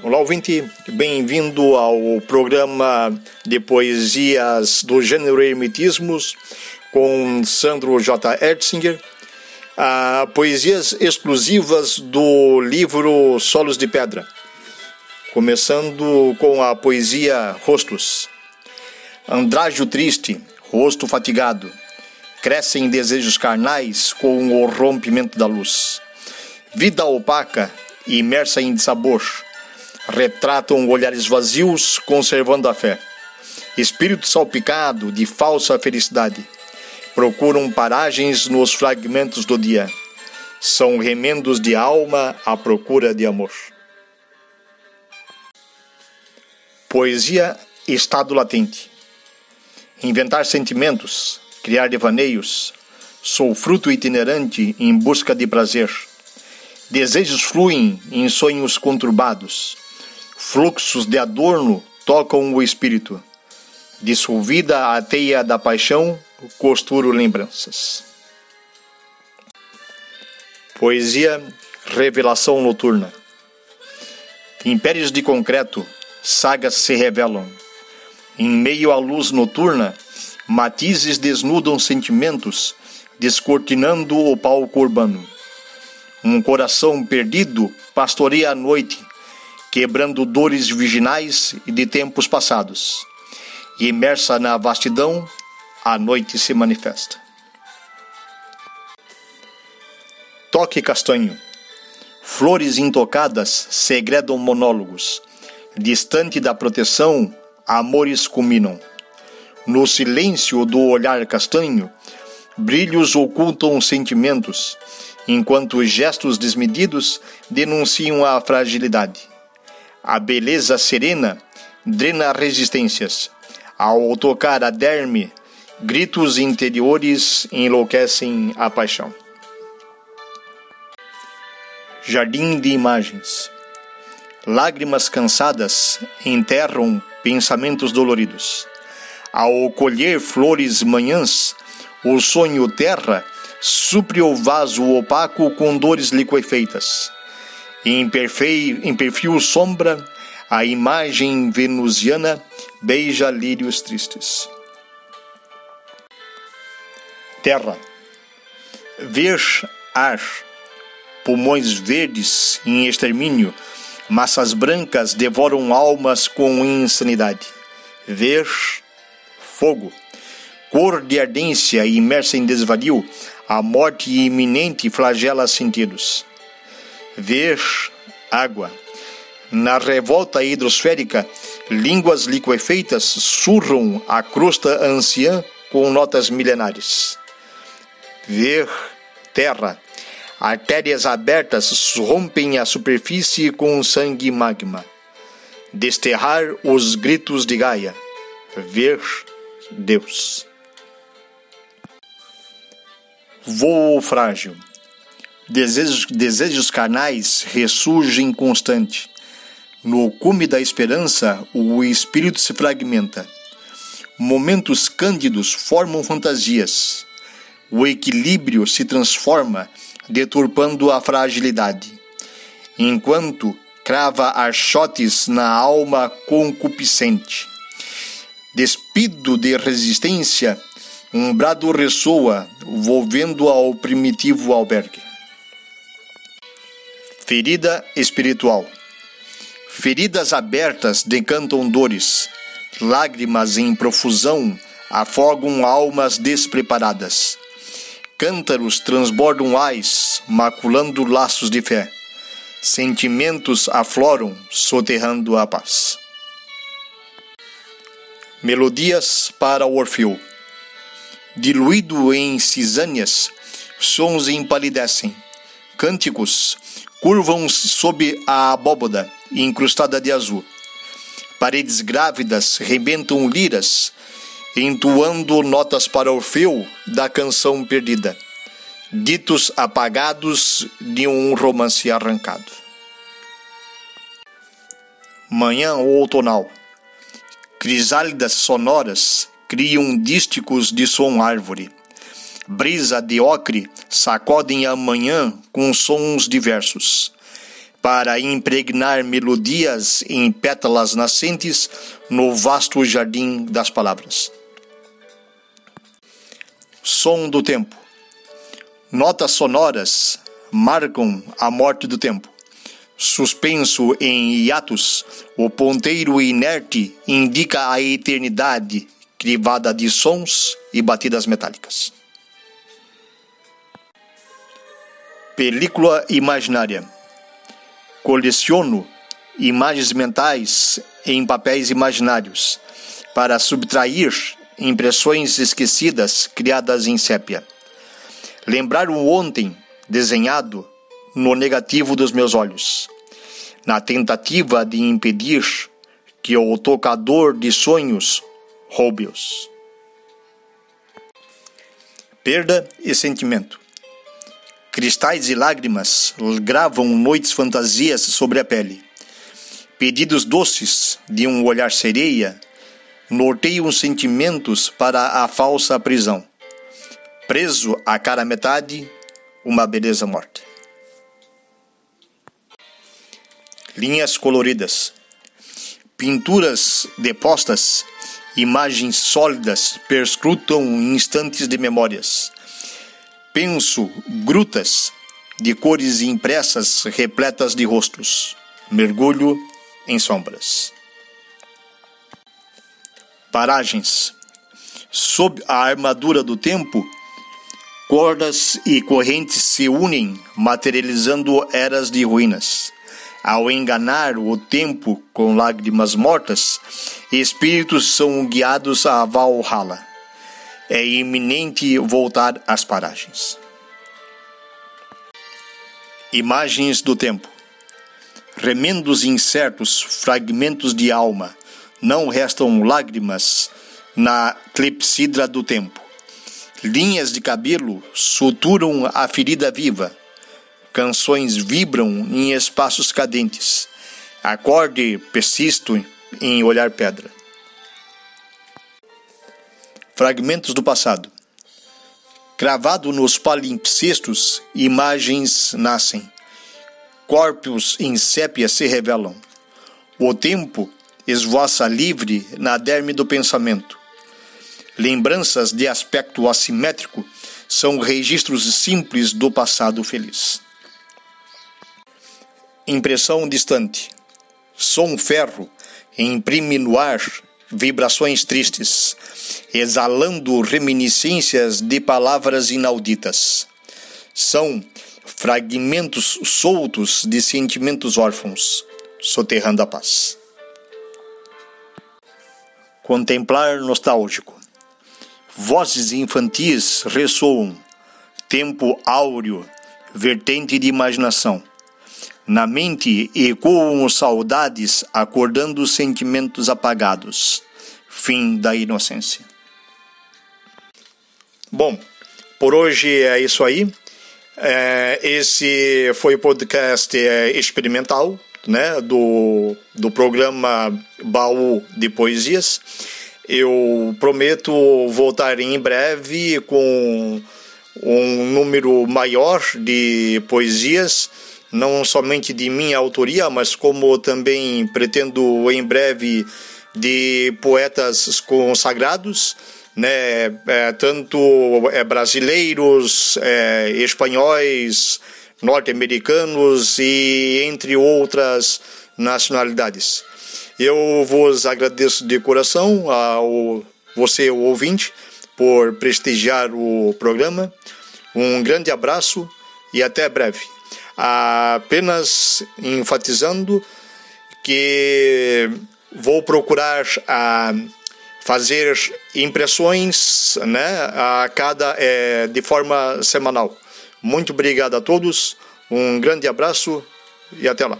Olá, ouvinte, bem-vindo ao programa de poesias do gênero Hermetismos com Sandro J. Ertzinger. Ah, poesias exclusivas do livro Solos de Pedra, começando com a poesia Rostos. Andrágio triste, rosto fatigado, crescem desejos carnais com o rompimento da luz. Vida opaca, imersa em sabor retratam olhares vazios, conservando a fé. Espírito salpicado de falsa felicidade. Procuram paragens nos fragmentos do dia. São remendos de alma à procura de amor. Poesia estado latente. Inventar sentimentos, criar devaneios. Sou fruto itinerante em busca de prazer. Desejos fluem em sonhos conturbados Fluxos de adorno tocam o espírito. Dissolvida a teia da paixão, costuro lembranças. Poesia Revelação Noturna. Impérios de concreto, sagas se revelam. Em meio à luz noturna, matizes desnudam sentimentos, descortinando o palco urbano. Um coração perdido pastoreia a noite, quebrando dores virginais e de tempos passados. E imersa na vastidão, a noite se manifesta. Toque castanho. Flores intocadas segredam monólogos. Distante da proteção, amores culminam. No silêncio do olhar castanho, brilhos ocultam sentimentos, enquanto gestos desmedidos denunciam a fragilidade. A beleza serena drena resistências. Ao tocar a derme, gritos interiores enlouquecem a paixão. Jardim de imagens. Lágrimas cansadas enterram pensamentos doloridos. Ao colher flores manhãs, o sonho terra supre o vaso opaco com dores liquefeitas em, perfeio, em perfil sombra, a imagem venusiana beija lírios tristes. Terra. Ver ar, pulmões verdes em extermínio, massas brancas devoram almas com insanidade. Ver fogo, cor de ardência imersa em desvario, a morte iminente flagela sentidos ver água. Na revolta hidrosférica, línguas liquefeitas surram a crosta anciã com notas milenares. Ver terra. Artérias abertas rompem a superfície com sangue magma. Desterrar os gritos de Gaia. Ver Deus. Voo frágil. Desejos, desejos carnais ressurgem constante. No cume da esperança, o espírito se fragmenta. Momentos cândidos formam fantasias. O equilíbrio se transforma, deturpando a fragilidade. Enquanto crava archotes na alma concupiscente. Despido de resistência, um brado ressoa, volvendo ao primitivo albergue. Ferida espiritual. Feridas abertas decantam dores, lágrimas em profusão afogam almas despreparadas. Cântaros transbordam ais, maculando laços de fé. Sentimentos afloram, soterrando a paz. Melodias para o Orfeu. Diluído em cisâneas, sons empalidecem. Cânticos curvam-se sob a abóboda incrustada de azul. Paredes grávidas rebentam liras, entoando notas para Orfeu da canção perdida, ditos apagados de um romance arrancado. Manhã outonal. Crisálidas sonoras criam dísticos de som árvore brisa de ocre sacodem a manhã com sons diversos. para impregnar melodias em pétalas nascentes no vasto jardim das palavras. Som do tempo. Notas sonoras marcam a morte do tempo. Suspenso em hiatos, o ponteiro inerte indica a eternidade crivada de sons e batidas metálicas. Película imaginária. Coleciono imagens mentais em papéis imaginários para subtrair impressões esquecidas criadas em sépia. Lembrar o ontem desenhado no negativo dos meus olhos, na tentativa de impedir que o tocador de sonhos roube-os. Perda e sentimento. Cristais e lágrimas gravam noites fantasias sobre a pele. Pedidos doces de um olhar sereia norteiam sentimentos para a falsa prisão. Preso a cara metade, uma beleza morta. Linhas coloridas. Pinturas depostas, imagens sólidas perscrutam instantes de memórias Penso grutas de cores impressas repletas de rostos. Mergulho em sombras. Paragens. Sob a armadura do tempo, cordas e correntes se unem, materializando eras de ruínas. Ao enganar o tempo com lágrimas mortas, espíritos são guiados a Valhalla é iminente voltar às paragens. Imagens do tempo. Remendos incertos, fragmentos de alma, não restam lágrimas na clepsidra do tempo. Linhas de cabelo suturam a ferida viva. Canções vibram em espaços cadentes. Acorde persisto em olhar pedra. Fragmentos do passado. Cravado nos palimpsestos, imagens nascem. Corpos em sépia se revelam. O tempo esvoaça livre na derme do pensamento. Lembranças de aspecto assimétrico são registros simples do passado feliz. Impressão distante. Som ferro imprime no ar vibrações tristes, exalando reminiscências de palavras inauditas. São fragmentos soltos de sentimentos órfãos, soterrando a paz. Contemplar nostálgico. Vozes infantis ressoam, tempo áureo, vertente de imaginação. Na mente ecoam saudades, acordando sentimentos apagados. Fim da inocência. Bom, por hoje é isso aí. É, esse foi o podcast é, experimental né, do, do programa Baú de Poesias. Eu prometo voltar em breve com um número maior de poesias não somente de minha autoria, mas como também pretendo em breve de poetas consagrados, né, é, tanto é, brasileiros, é, espanhóis, norte-americanos e entre outras nacionalidades. Eu vos agradeço de coração ao você, o ouvinte, por prestigiar o programa. Um grande abraço e até breve apenas enfatizando que vou procurar a fazer impressões né, a cada é, de forma semanal. Muito obrigado a todos, um grande abraço e até lá.